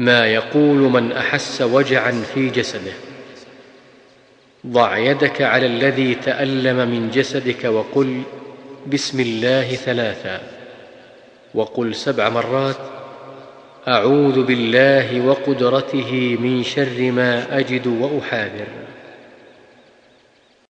ما يقول من أحس وجعا في جسده. ضع يدك على الذي تألم من جسدك وقل بسم الله ثلاثا. وقل سبع مرات أعوذ بالله وقدرته من شر ما أجد وأحاذر.